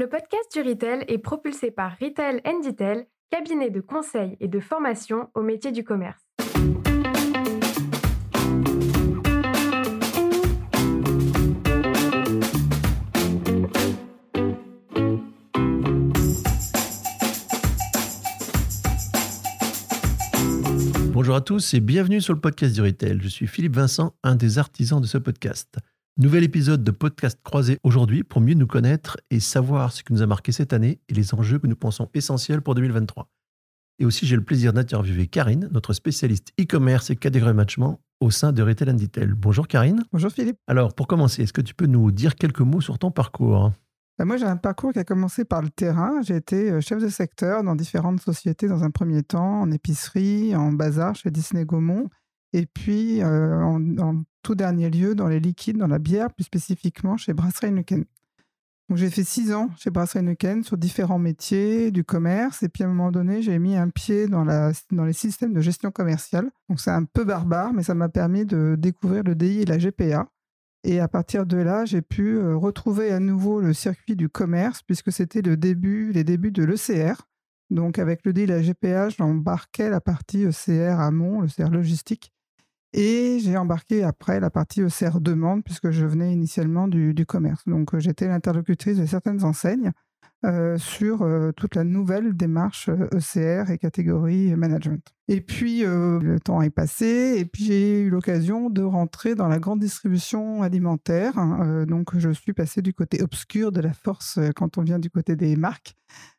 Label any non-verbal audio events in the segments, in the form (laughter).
Le podcast du Retail est propulsé par Retail Detail, cabinet de conseil et de formation au métier du commerce. Bonjour à tous et bienvenue sur le podcast du Retail. Je suis Philippe Vincent, un des artisans de ce podcast. Nouvel épisode de podcast croisé aujourd'hui pour mieux nous connaître et savoir ce qui nous a marqué cette année et les enjeux que nous pensons essentiels pour 2023. Et aussi, j'ai le plaisir d'interviewer Karine, notre spécialiste e-commerce et catégorie management au sein de Retail Detail. Bonjour Karine. Bonjour Philippe. Alors, pour commencer, est-ce que tu peux nous dire quelques mots sur ton parcours? Bah, moi, j'ai un parcours qui a commencé par le terrain. J'ai été euh, chef de secteur dans différentes sociétés dans un premier temps, en épicerie, en bazar chez Disney Gaumont, et puis en, tout dernier lieu dans les liquides, dans la bière, plus spécifiquement chez Brasserie Heineken. Donc j'ai fait six ans chez Brasserie Heineken sur différents métiers du commerce, et puis à un moment donné, j'ai mis un pied dans, la, les systèmes de gestion commerciale. Donc c'est un peu barbare, mais ça m'a permis de découvrir le DI et la GPA. Et à partir de là, j'ai pu retrouver à nouveau le circuit du commerce, puisque c'était le début, les débuts de l'ECR. Donc, avec le deal à GPA, j'embarquais la partie ECR amont, l'ECR logistique. Et j'ai embarqué après la partie ECR demande, puisque je venais initialement du, commerce. Donc, euh, j'étais l'interlocutrice de certaines enseignes. Euh, sur euh, toute la nouvelle démarche ECR e et catégorie management. Et puis, le temps est passé, et puis j'ai eu l'occasion de rentrer dans la grande distribution alimentaire. Hein, donc, je suis passé du côté obscur de la force quand on vient du côté des marques.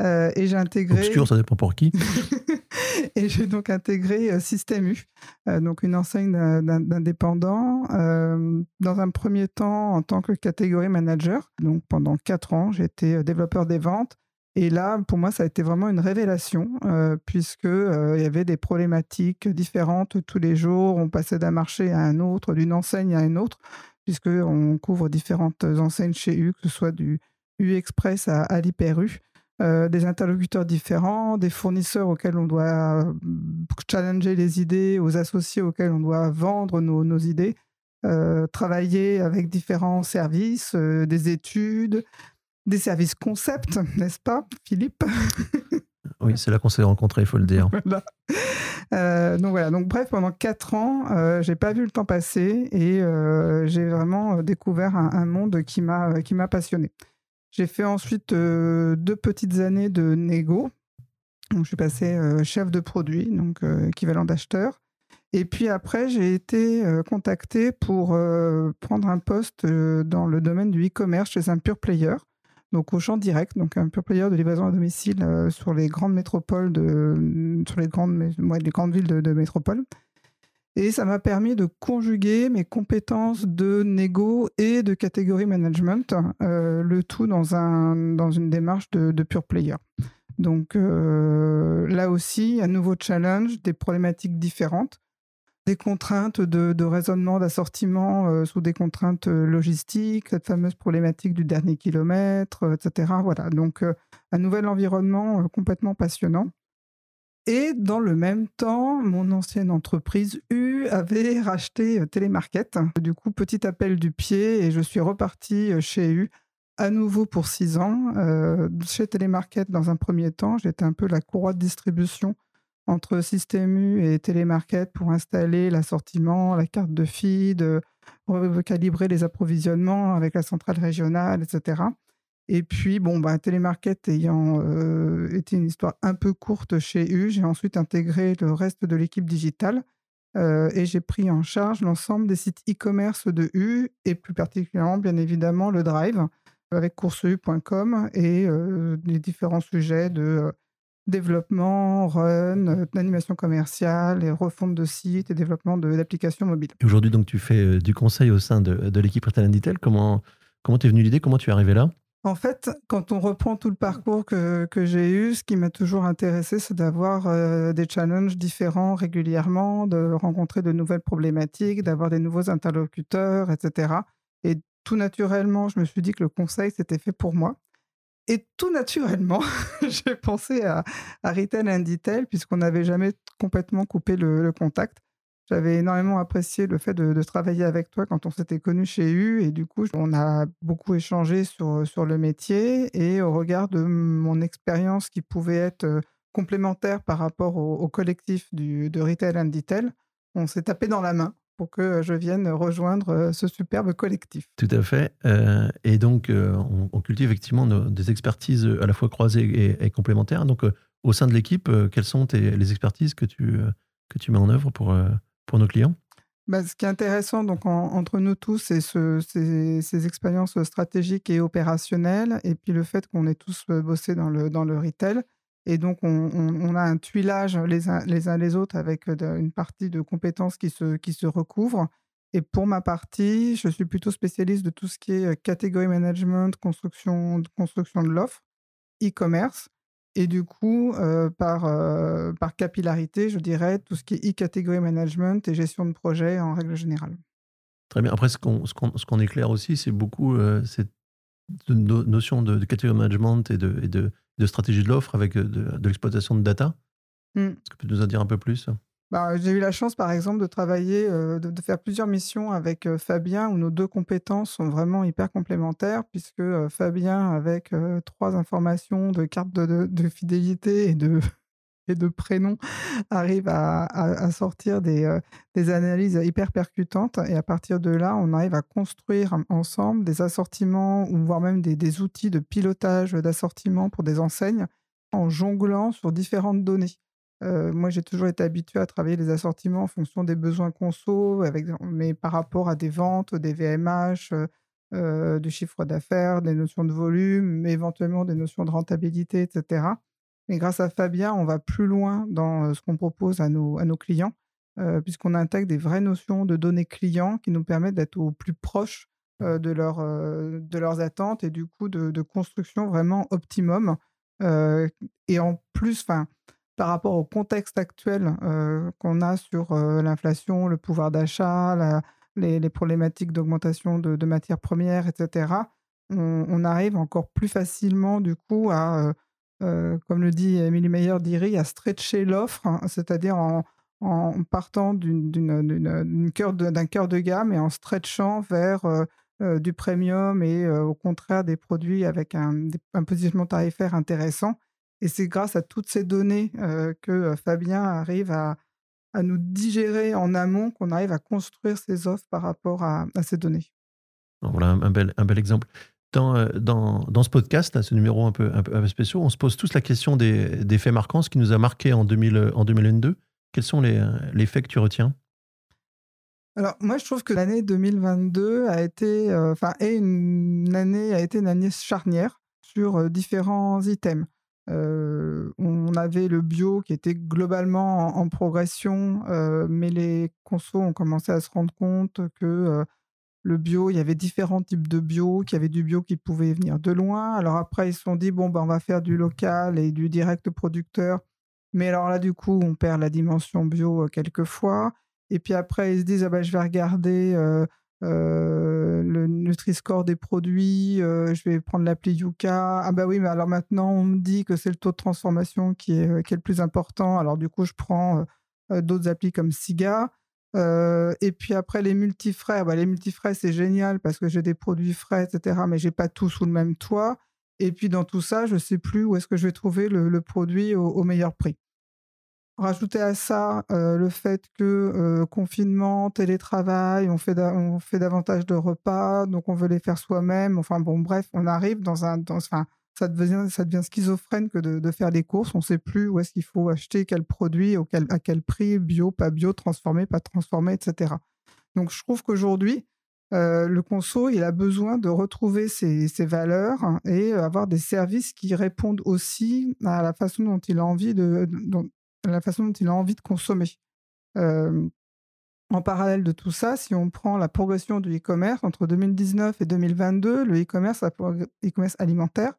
et j'ai intégré. Obscur, ça dépend pour qui. (laughs) et j'ai donc intégré Système U, donc une enseigne d'indépendants. dans un premier temps, en tant que catégorie manager. Donc, pendant quatre ans, j'étais développeur des ventes. Et là, pour moi, ça a été vraiment une révélation, euh, puisque euh, y avait des problématiques différentes tous les jours. On passait d'un marché à un autre, d'une enseigne à une autre, puisque on couvre différentes enseignes chez U, que ce soit du U Express à, à l'Hyper U. Euh, des interlocuteurs différents, des fournisseurs auxquels on doit challenger les idées, aux associés auxquels on doit vendre nos, nos idées, travailler avec différents services, des études, des services concept, (laughs) n'est-ce pas, Philippe? Oui, c'est là qu'on s'est rencontrés, il faut le dire. (laughs) Euh, donc voilà, donc bref, pendant quatre ans, euh, j'ai pas vu le temps passer et euh, j'ai vraiment découvert un, monde qui m'a qui m'a passionné. J'ai fait ensuite deux petites années de négo. Donc, je suis passé chef de produit, donc équivalent d'acheteur. Et puis après, j'ai été contacté pour prendre un poste dans le domaine du e-commerce chez un pure player donc au champ direct, donc un pure player de livraison à domicile euh, sur les grandes métropoles, de, sur les grandes, les grandes villes de, métropole. Et ça m'a permis de conjuguer mes compétences de négo et de catégorie management, euh, le tout dans, un, dans une démarche de, pure player. Donc euh, là aussi, un nouveau challenge, des problématiques différentes des contraintes de, raisonnement d'assortiment euh, sous des contraintes euh, logistiques, cette fameuse problématique du dernier kilomètre, euh, etc. Voilà, donc un nouvel environnement complètement passionnant. Et dans le même temps, mon ancienne entreprise U avait (laughs) racheté Télémarket. Du coup, petit appel du pied et je suis reparti chez U à nouveau pour six ans. chez Télémarket, dans un premier temps, j'étais un peu la courroie de distribution entre Système U et Télémarket pour installer l'assortiment, la carte de feed, euh, recalibrer les approvisionnements avec la centrale régionale, etc. Et puis, bon, bah, Télémarket ayant euh, été une histoire un peu courte chez U, j'ai ensuite intégré le reste de l'équipe digitale euh, et j'ai pris en charge l'ensemble des sites e-commerce de U et plus particulièrement, bien évidemment, le Drive avec courseu.com et les différents sujets de développement, run, euh, animation commerciale, et refonte de sites et développement d'applications mobiles. Aujourd'hui, donc, tu fais euh, du conseil au sein de, de l'équipe Retail Detail. Comment comment t'es venu l'idée? Comment tu es arrivé là? En fait, quand on reprend tout le parcours que, que j'ai eu, ce qui m'a toujours intéressé, c'est d'avoir euh, des challenges différents régulièrement, de rencontrer de nouvelles problématiques, d'avoir des nouveaux interlocuteurs, etc. Et tout naturellement, je me suis dit que le conseil, c'était fait pour moi. Et tout naturellement, (laughs) j'ai pensé à, Retail and Detail, puisqu'on n'avait jamais complètement coupé le, contact. J'avais énormément apprécié le fait de, travailler avec toi quand on s'était connu chez U et du coup, on a beaucoup échangé sur, sur le métier et au regard de mon expérience qui pouvait être complémentaire par rapport au, collectif du, de Retail and Detail, on s'est tapé dans la main pour que je vienne rejoindre ce superbe collectif. Tout à fait. et donc, on, cultive effectivement des expertises à la fois croisées et, complémentaires. Donc, au sein de l'équipe, quelles sont les expertises que tu, que tu mets en œuvre pour, pour nos clients? Bah, ce qui est intéressant donc, entre nous tous, c'est ce, ces, expériences stratégiques et opérationnelles, et puis le fait qu'on ait tous bossé dans le, dans le retail. Et donc, on, a un tuilage les uns les, autres avec une partie de compétences qui se, qui se recouvrent. Et pour ma partie, je suis plutôt spécialiste de tout ce qui est catégorie management, construction, construction de l'offre, e-commerce. Et du coup, par, par capillarité, je dirais tout ce qui est e-category management et gestion de projet en règle générale. Très bien. Après, ce qu'on ce éclare aussi, c'est beaucoup cette notion de, de category management et de, de stratégie de l'offre avec de, l'exploitation de data. Mmh. Est-ce que tu peux nous en dire un peu plus? Bah, j'ai eu la chance, par exemple, de travailler, euh, de, faire plusieurs missions avec euh, Fabien, où nos deux compétences sont vraiment hyper complémentaires, puisque euh, Fabien, avec trois informations de carte de, fidélité et de, et de prénom, arrive à, sortir des, des, analyses hyper percutantes. Et à partir de là, on arrive à construire ensemble des assortiments, ou voire même des, outils de pilotage d'assortiments pour des enseignes, en jonglant sur différentes données. Euh, moi, j'ai toujours été habitué à travailler les assortiments en fonction des besoins conso, avec, mais par rapport à des ventes, des VMH, euh, euh, du chiffre d'affaires, des notions de volume, éventuellement des notions de rentabilité, etc. Mais grâce à Fabien, on va plus loin dans ce qu'on propose à nos, à nos clients, puisqu'on intègre des vraies notions de données clients qui nous permettent d'être au plus proche de, leur, de leurs attentes et du coup de, construction vraiment optimum. et en plus, enfin par rapport au contexte actuel qu'on a sur l'inflation, le pouvoir d'achat, les, problématiques d'augmentation de, matières premières, etc., on, arrive encore plus facilement, du coup, à, euh, comme le dit Emily Meyer d'IRI, à stretcher l'offre, hein, c'est-à-dire en, partant d'un cœur de, gamme et en stretchant vers du premium et au contraire des produits avec un, un positionnement tarifaire intéressant. Et c'est grâce à toutes ces données que Fabien arrive à, nous digérer en amont qu'on arrive à construire ces offres par rapport à, ces données. Voilà un bel exemple. Dans, dans, ce podcast, ce numéro un peu, un peu, spécial, on se pose tous la question des, des, faits marquants, ce qui nous a marqué en, 2000, en 2022. Quels sont les, les, faits que tu retiens? Alors moi je trouve que l'année 2022 a été, enfin est une année a été une année charnière sur différents items on avait le bio qui était globalement en, progression, mais les consos ont commencé à se rendre compte que le bio, il y avait différents types de bio, qu'il y avait du bio qui pouvait venir de loin. Alors après, ils se sont dit, bon, ben, on va faire du local et du direct producteur. Mais alors là, du coup, on perd la dimension bio quelquefois. Et puis après, ils se disent, ah ben, je vais regarder euh, le Nutri-Score des produits, euh, je vais prendre l'appli Yuka. Ah bah oui, mais alors maintenant, on me dit que c'est le taux de transformation qui est, euh, qui est le plus important. Alors du coup, je prends d'autres applis comme Siga. Et puis après, les multifrais. Bah, les multifrais, c'est génial parce que j'ai des produits frais, etc. Mais j'ai pas tout sous le même toit. Et puis dans tout ça, je sais plus où est-ce que je vais trouver le, produit au meilleur prix. Rajouter à ça le fait que confinement, télétravail, on fait, on fait davantage de repas, donc on veut les faire soi-même. Enfin bon, bref, on arrive dans un... enfin, ça devient, ça devient schizophrène que de, faire des courses. On ne sait plus où est-ce qu'il faut acheter quel produit, à quel prix, bio, pas bio, transformé, pas transformé, etc. Donc je trouve qu'aujourd'hui, le conso, il a besoin de retrouver ses, valeurs et avoir des services qui répondent aussi à la façon dont il a envie de, la façon dont il a envie de consommer. en parallèle de tout ça, si on prend la progression du e-commerce entre 2019 et 2022, le e-commerce alimentaire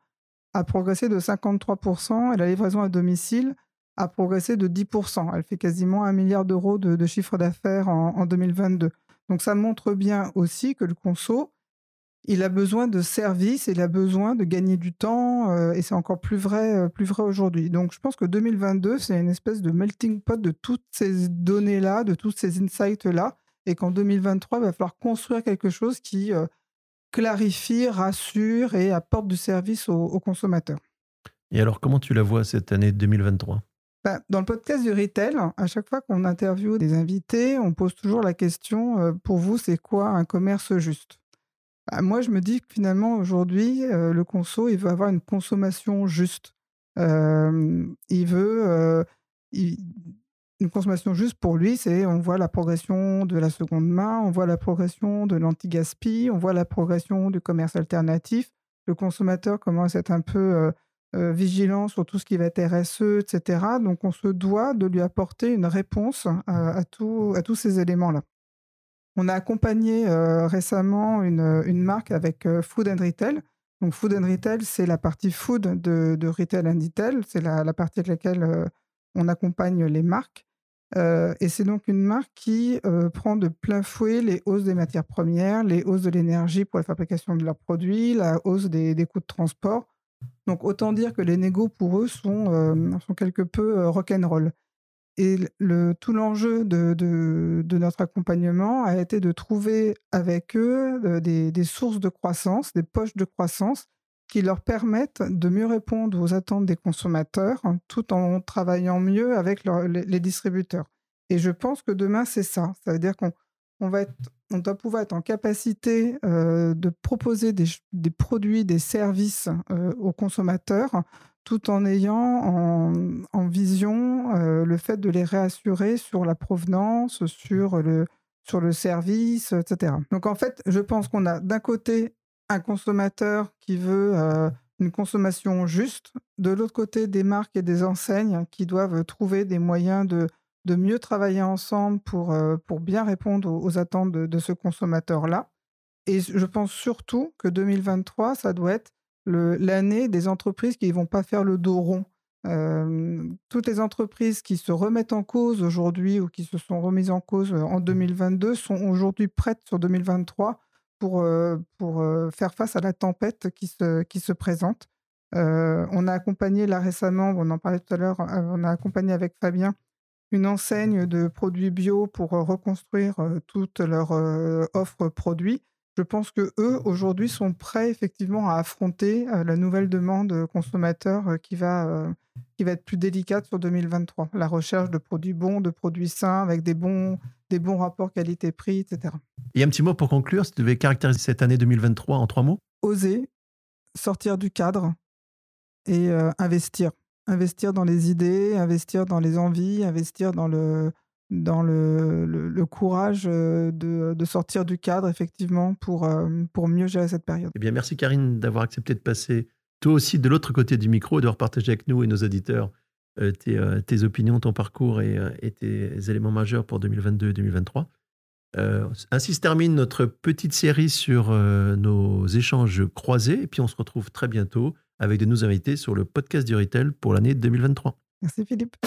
a progressé de 53% et la livraison à domicile a progressé de 10%. Elle fait quasiment un milliard d'euros de, chiffre d'affaires en, en, 2022. Donc ça montre bien aussi que le conso il a besoin de services, il a besoin de gagner du temps, euh, et c'est encore plus vrai, euh, plus vrai aujourd'hui. Donc, je pense que 2022, c'est une espèce de melting pot de toutes ces données-là, de tous ces insights-là, et qu'en 2023, il va falloir construire quelque chose qui euh, clarifie, rassure et apporte du service aux, consommateurs. Et alors, comment tu la vois cette année 2023 ben, dans le podcast du retail, à chaque fois qu'on interviewe des invités, on pose toujours la question pour vous, c'est quoi un commerce juste? Bah, moi, je me dis que finalement, aujourd'hui, le conso, il veut avoir une consommation juste. il veut une consommation juste pour lui, c'est on voit la progression de la seconde main, on voit la progression de l'anti-gaspi, on voit la progression du commerce alternatif. Le consommateur commence à être un peu vigilant sur tout ce qui va être RSE, etc. Donc, on se doit de lui apporter une réponse à tous ces éléments-là. On a accompagné euh, récemment une, marque avec euh, Food and Retail. Donc, Food and Retail, c'est la partie food de, Retail and Retail. C'est la, partie avec laquelle euh, on accompagne les marques. et c'est donc une marque qui prend de plein fouet les hausses des matières premières, les hausses de l'énergie pour la fabrication de leurs produits, la hausse des, coûts de transport. Donc, autant dire que les négos, pour eux, sont, sont quelque peu rock'n'roll. Et le, tout l'enjeu de, de, notre accompagnement a été de trouver avec eux des, des, sources de croissance, des poches de croissance qui leur permettent de mieux répondre aux attentes des consommateurs hein, tout en travaillant mieux avec les, distributeurs. Et je pense que demain, c'est ça. Ça veut dire qu'on on va être, on doit pouvoir être en capacité euh, de proposer des, des, produits, des services euh, aux consommateurs tout en ayant en, vision euh, le fait de les réassurer sur la provenance, sur le, sur le service, etc. Donc en fait, je pense qu'on a d'un côté un consommateur qui veut euh, une consommation juste, de l'autre côté des marques et des enseignes qui doivent trouver des moyens de, de mieux travailler ensemble pour, euh, pour bien répondre aux, attentes de, de ce consommateur-là. Et je pense surtout que 2023, ça doit être l'année des entreprises qui ne vont pas faire le dos rond. toutes les entreprises qui se remettent en cause aujourd'hui ou qui se sont remises en cause en 2022 sont aujourd'hui prêtes sur 2023 pour, pour faire face à la tempête qui se, qui se présente. on a accompagné là récemment, on en parlait tout à l'heure, on a accompagné avec Fabien une enseigne de produits bio pour reconstruire toute leur offre produits je pense que eux aujourd'hui sont prêts effectivement à affronter la nouvelle demande consommateur qui va qui va être plus délicate sur 2023. La recherche de produits bons, de produits sains avec des bons des bons rapports qualité-prix, etc. Et un petit mot pour conclure, si tu devais caractériser cette année 2023 en trois mots? Oser, sortir du cadre et investir. Investir dans les idées, investir dans les envies, investir dans le, dans le, le, courage euh, de, de, sortir du cadre, effectivement, pour, euh, pour mieux gérer cette période. Eh bien, merci Karine d'avoir accepté de passer toi aussi de l'autre côté du micro et de partager avec nous et nos auditeurs euh, tes, tes, opinions, ton parcours et, et, tes éléments majeurs pour 2022 et 2023. ainsi se termine notre petite série sur nos échanges croisés. Et puis, on se retrouve très bientôt avec de nouveaux invités sur le podcast du Retail pour l'année 2023. Merci Philippe.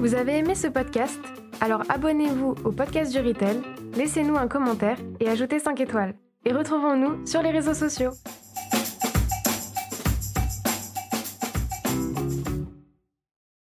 Vous avez aimé ce podcast? Alors abonnez-vous au podcast du Retail, laissez-nous un commentaire et ajoutez 5 étoiles. Et retrouvons-nous sur les réseaux sociaux.